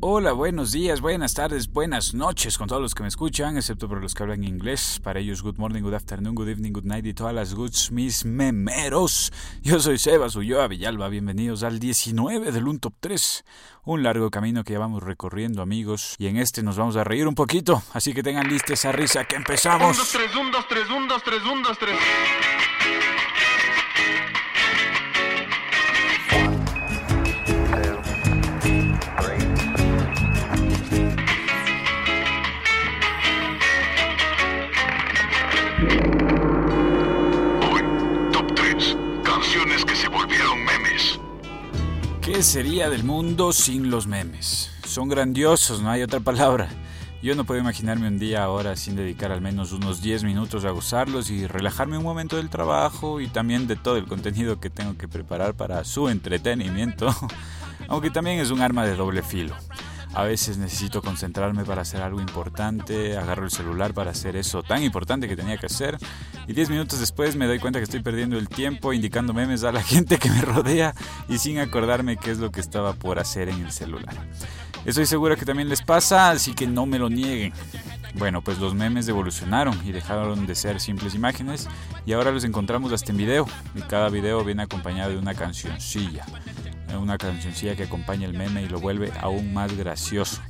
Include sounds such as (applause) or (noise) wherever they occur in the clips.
Hola, buenos días, buenas tardes, buenas noches con todos los que me escuchan, excepto por los que hablan inglés. Para ellos, good morning, good afternoon, good evening, good night y todas las goods, mis memeros. Yo soy Sebas Ulloa Villalba, bienvenidos al 19 del Un Top 3. Un largo camino que ya vamos recorriendo, amigos, y en este nos vamos a reír un poquito, así que tengan lista esa risa que empezamos. 1, 2, 3, 1, 2, 3, 1, 2, 3, 1, 2, 3. ¿Qué sería del mundo sin los memes? Son grandiosos, no hay otra palabra. Yo no puedo imaginarme un día ahora sin dedicar al menos unos 10 minutos a gozarlos y relajarme un momento del trabajo y también de todo el contenido que tengo que preparar para su entretenimiento, (laughs) aunque también es un arma de doble filo. A veces necesito concentrarme para hacer algo importante, agarro el celular para hacer eso tan importante que tenía que hacer y 10 minutos después me doy cuenta que estoy perdiendo el tiempo indicando memes a la (laughs) gente que me rodea y sin acordarme qué es lo que estaba por hacer en el celular. Estoy seguro que también les pasa, así que no me lo nieguen. Bueno, pues los memes evolucionaron y dejaron de ser simples imágenes y ahora los encontramos hasta en video y cada video viene acompañado de una cancioncilla. Una cancioncilla que acompaña el meme y lo vuelve aún más gracioso.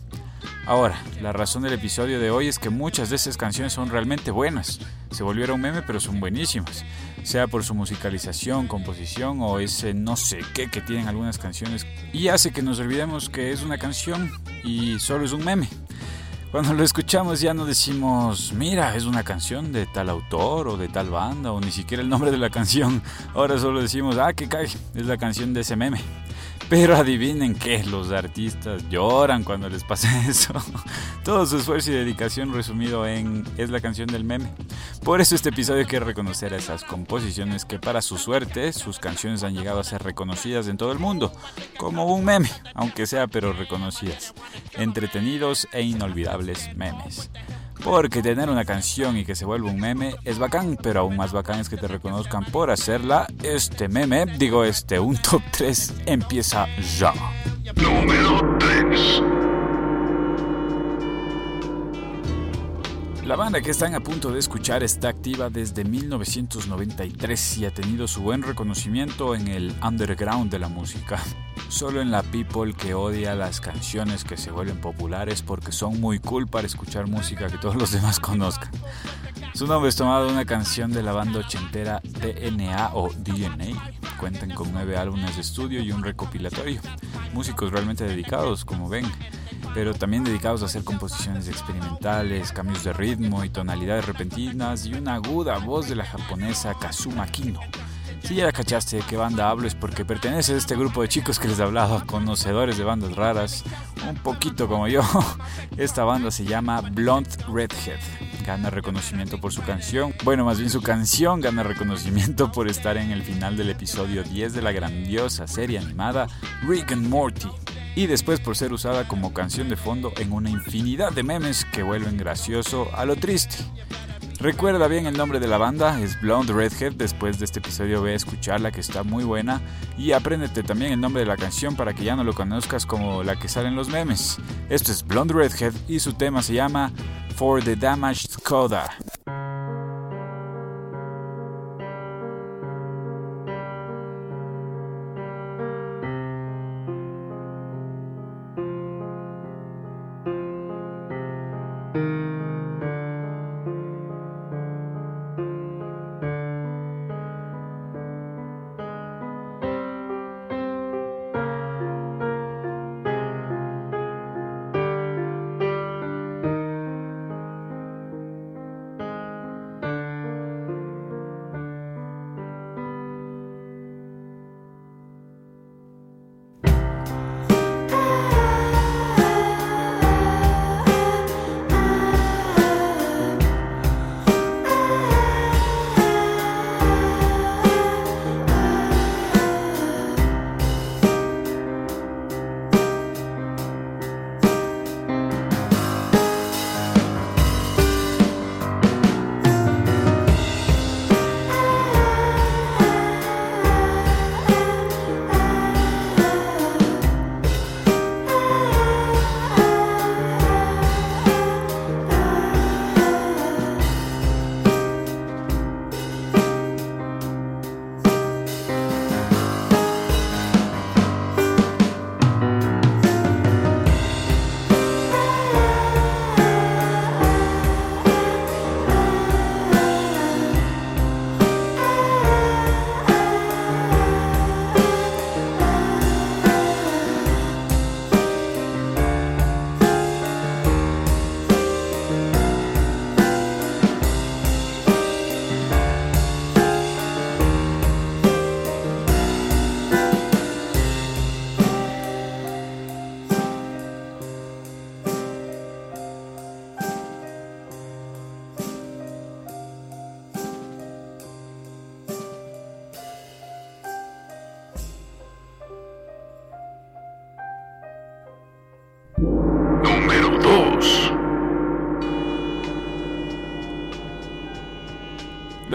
Ahora, la razón del episodio de hoy es que muchas de esas canciones son realmente buenas. Se volvieron meme, pero son buenísimas. Sea por su musicalización, composición o ese no sé qué que tienen algunas canciones. Y hace que nos olvidemos que es una canción y solo es un meme. Cuando lo escuchamos ya no decimos, mira, es una canción de tal autor o de tal banda o ni siquiera el nombre de la canción. Ahora solo decimos, ah, que cae, es la canción de ese meme. Pero adivinen que los artistas lloran cuando les pasa (laughs) eso. Todo su esfuerzo y dedicación resumido en es la canción del meme. Por eso este episodio quiere reconocer a esas composiciones que para su suerte sus canciones han llegado a ser reconocidas en todo el mundo, como un meme, aunque sea pero reconocidas. Entretenidos e inolvidables memes. Porque tener una canción y que se vuelva un meme es bacán, pero aún más bacán es que te reconozcan por hacerla. Este meme, digo este, un top 3 empieza ya. Número La banda que están a punto de escuchar está activa desde 1993 y ha tenido su buen reconocimiento en el underground de la música. (laughs) Solo en la people que odia las canciones que se vuelven populares porque son muy cool para escuchar música que todos los demás (laughs) conozcan. Su nombre es tomado de una canción de la banda ochentera DNA o DNA. Cuentan con nueve álbumes de estudio y un recopilatorio. Músicos realmente dedicados, como ven, pero también dedicados a hacer composiciones experimentales, cambios de ritmo y tonalidades repentinas y una aguda voz de la japonesa Kazuma Kino. Si ya cachaste de qué banda hablo es porque pertenece a este grupo de chicos que les hablaba, conocedores de bandas raras, un poquito como yo. (laughs) Esta banda se llama Blonde Redhead. Gana reconocimiento por su canción. Bueno, más bien su canción gana reconocimiento por estar en el final del episodio 10 de la grandiosa serie animada Rick and Morty. Y después por ser usada como canción de fondo en una infinidad de memes que vuelven gracioso a lo triste. Recuerda bien el nombre de la banda, es Blonde Redhead. Después de este episodio ve a escucharla que está muy buena. Y apréndete también el nombre de la canción para que ya no lo conozcas como la que sale en los memes. Esto es Blonde Redhead y su tema se llama For the Damaged Coda.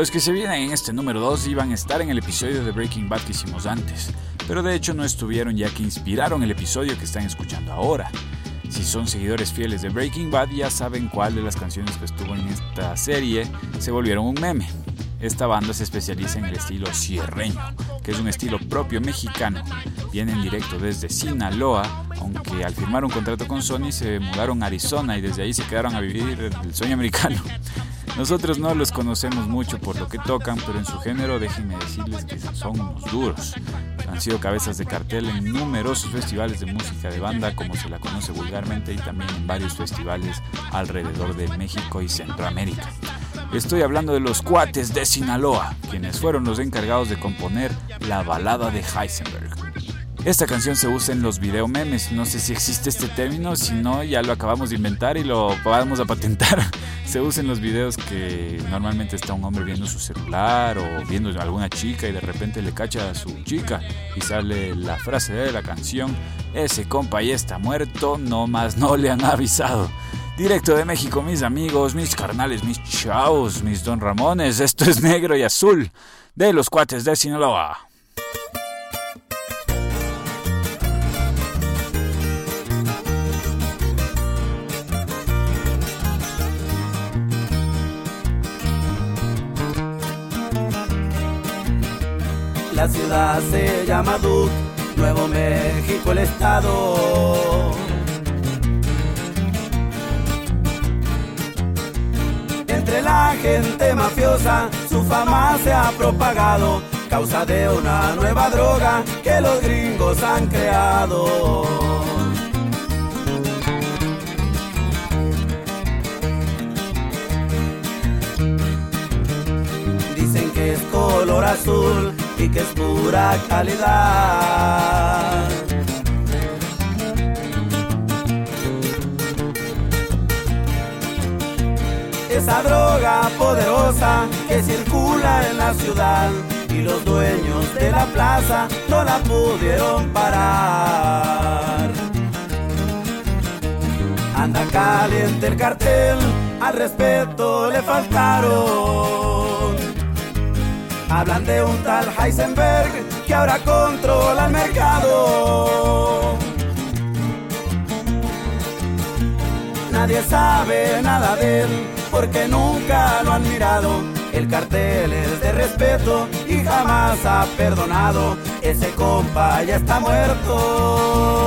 Los que se vienen en este número 2 iban a estar en el episodio de Breaking Bad que hicimos antes, pero de hecho no estuvieron ya que inspiraron el episodio que están escuchando ahora. Si son seguidores fieles de Breaking Bad ya saben cuál de las canciones que estuvo en esta serie se volvieron un meme. Esta banda se especializa en el estilo sierreño, que es un estilo propio mexicano. Vienen directo desde Sinaloa, aunque al firmar un contrato con Sony se mudaron a Arizona y desde ahí se quedaron a vivir el sueño americano. Nosotros no los conocemos mucho por lo que tocan, pero en su género déjenme decirles que son unos duros. Han sido cabezas de cartel en numerosos festivales de música de banda, como se la conoce vulgarmente, y también en varios festivales alrededor de México y Centroamérica. Estoy hablando de los cuates de Sinaloa, quienes fueron los encargados de componer la balada de Heisenberg. Esta canción se usa en los video memes, no sé si existe este término, si no ya lo acabamos de inventar y lo vamos a patentar. (laughs) Se usa en los videos que normalmente está un hombre viendo su celular o viendo a alguna chica y de repente le cacha a su chica y sale la frase de la canción, ese compa ya está muerto, no más no le han avisado. Directo de México, mis amigos, mis carnales, mis chavos, mis don Ramones, esto es negro y azul de los cuates de Sinaloa. La ciudad se llama Duke, Nuevo México el estado. Entre la gente mafiosa su fama se ha propagado, causa de una nueva droga que los gringos han creado. Dicen que es color azul que es pura calidad. Esa droga poderosa que circula en la ciudad y los dueños de la plaza no la pudieron parar. Anda caliente el cartel, al respeto le faltaron. Hablan de un tal Heisenberg que ahora controla el mercado. Nadie sabe nada de él porque nunca lo han mirado. El cartel es de respeto y jamás ha perdonado. Ese compa ya está muerto.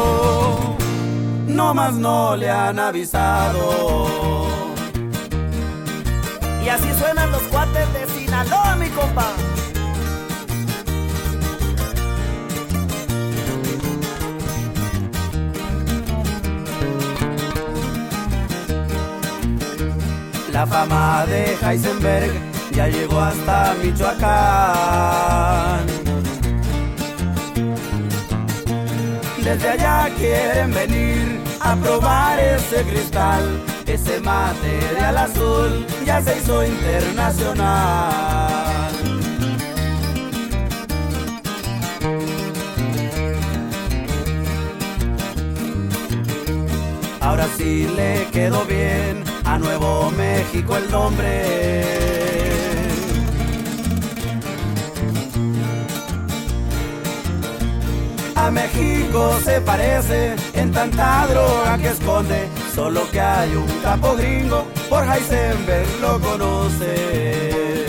No más no le han avisado. Así suenan los cuates de Sinaloa, mi compa. La fama de Heisenberg ya llegó hasta Michoacán. Desde allá quieren venir a probar ese cristal, ese material azul ya se hizo internacional. Ahora sí le quedó bien a Nuevo México el nombre. A México se parece en tanta droga que esconde, solo que hay un capo gringo, por Heisenberg lo conoce.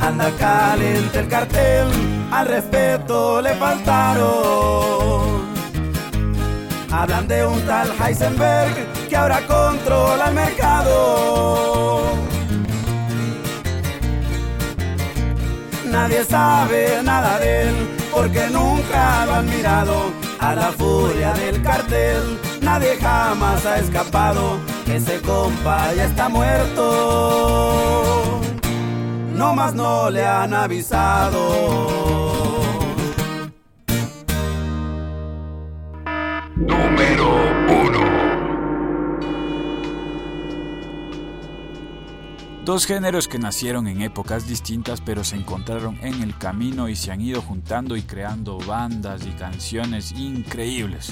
Anda caliente el cartel, al respeto le faltaron. Hablan de un tal Heisenberg que ahora controla el mercado. Nadie sabe nada de él porque nunca lo han mirado. A la furia del cartel nadie jamás ha escapado. Ese compa ya está muerto. No más no le han avisado. Número Dos géneros que nacieron en épocas distintas pero se encontraron en el camino y se han ido juntando y creando bandas y canciones increíbles.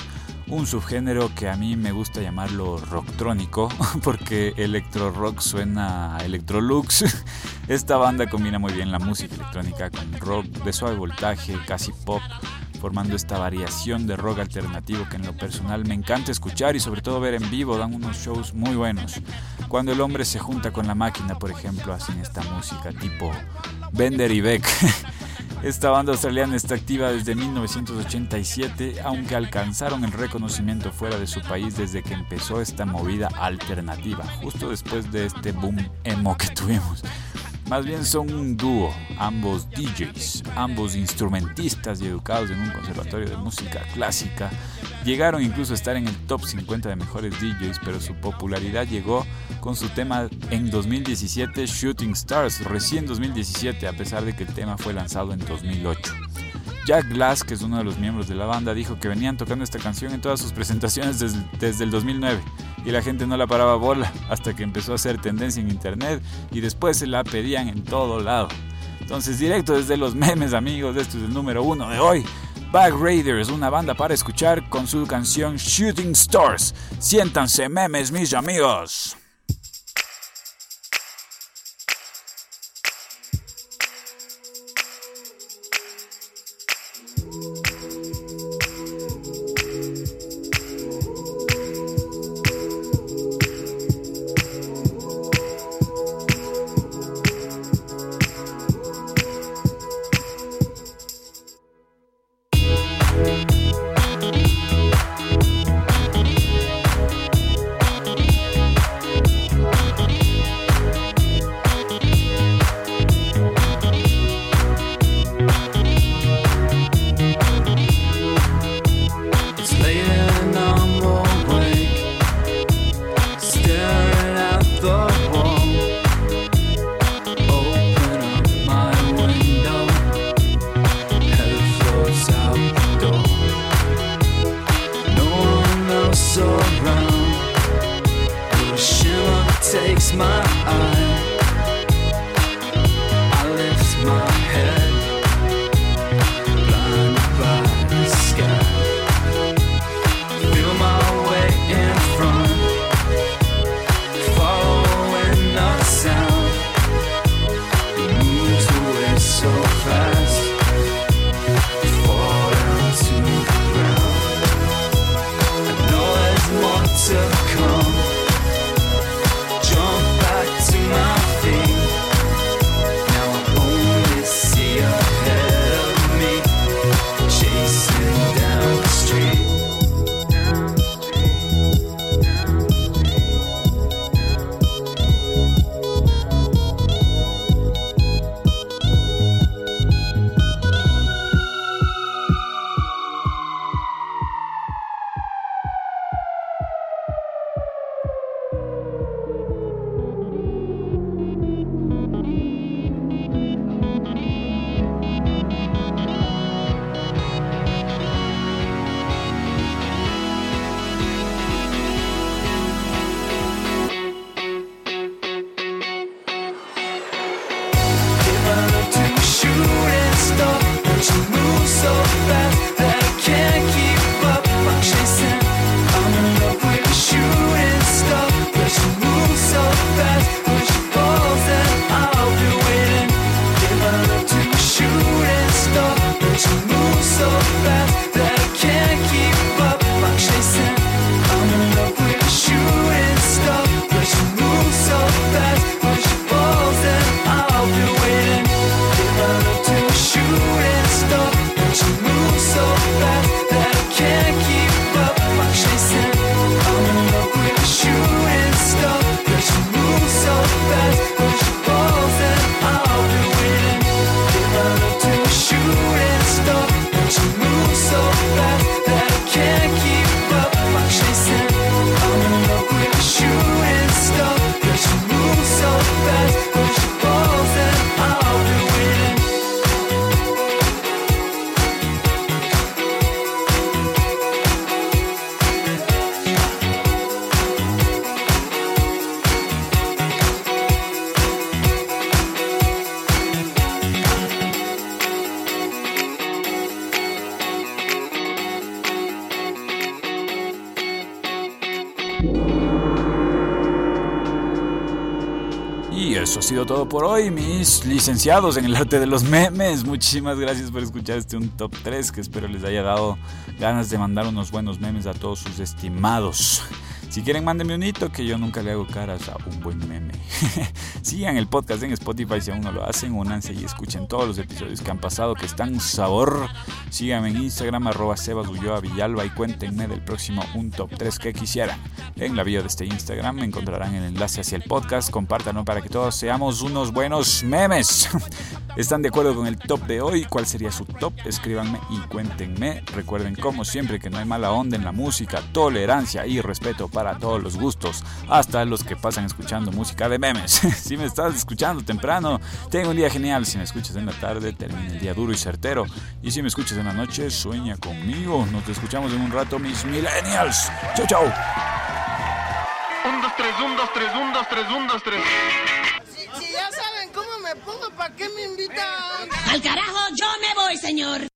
un subgénero que a mí me gusta llamarlo rocktrónico, (laughs) porque electro rock suena a electrolux. (laughs) Esta banda combina muy bien la música electrónica con rock de suave voltaje, casi pop, formando esta variación de rock alternativo que en lo personal me encanta escuchar y sobre todo ver en vivo, dan unos shows muy buenos. Cuando el hombre se junta con la máquina, por ejemplo, hacen esta música tipo Bender y Beck. (laughs) Esta banda australiana está activa desde 1987, aunque alcanzaron el reconocimiento fuera de su país desde que empezó esta movida alternativa, justo después de este boom emo que tuvimos. Más bien son un dúo, ambos DJs, ambos instrumentistas y educados en un conservatorio de música clásica. Llegaron incluso a estar en el top 50 de mejores DJs, pero su popularidad llegó con su tema en 2017, Shooting Stars, recién 2017, a pesar de que el tema fue lanzado en 2008. Jack Glass, que es uno de los miembros de la banda, dijo que venían tocando esta canción en todas sus presentaciones desde, desde el 2009 y la gente no la paraba bola (laughs) hasta que empezó a hacer tendencia en internet y después se la pedían en todo lado. Entonces, directo desde los (laughs) memes, amigos, esto es el número uno de hoy. Back Raiders, una banda para escuchar con su canción Shooting Stars. Siéntanse memes, mis amigos. Sido todo por hoy, mis licenciados en el arte de los memes. Muchísimas gracias por escuchar este un top 3 que espero les haya dado ganas de mandar unos buenos memes a todos sus estimados. Si quieren, mándenme un hito que yo nunca le hago caras a un buen meme. (laughs) Sigan el podcast en Spotify si aún no lo hacen. Únanse y escuchen todos los episodios que han pasado que están sabor. Síganme en Instagram, arroba Villalba y cuéntenme del próximo un top 3 que quisieran. En la bio de este Instagram encontrarán el enlace hacia el podcast. Compártanlo para que todos seamos unos buenos memes. (laughs) ¿Están de acuerdo con el top de hoy? ¿Cuál sería su top? Escríbanme y cuéntenme. Recuerden como siempre que no hay mala onda en la música, tolerancia y respeto para todos los gustos, hasta los que pasan escuchando música de memes. (laughs) si me estás escuchando temprano, tengo un día genial. Si me escuchas en la tarde, termina el día duro y certero. Y si me escuchas en la noche, sueña conmigo. Nos escuchamos en un rato, mis millennials. Chau, chau. 1, 2, 3, 1, 2, 3, 1, 2, 3, 1, 2, 3. Si ya saben cómo me pongo, ¿para qué me invitan? Al carajo, yo me voy, señor.